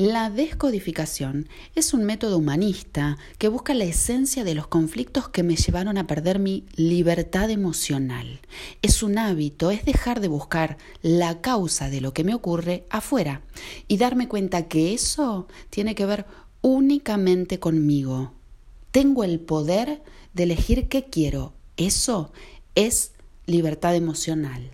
La descodificación es un método humanista que busca la esencia de los conflictos que me llevaron a perder mi libertad emocional. Es un hábito, es dejar de buscar la causa de lo que me ocurre afuera y darme cuenta que eso tiene que ver únicamente conmigo. Tengo el poder de elegir qué quiero. Eso es libertad emocional.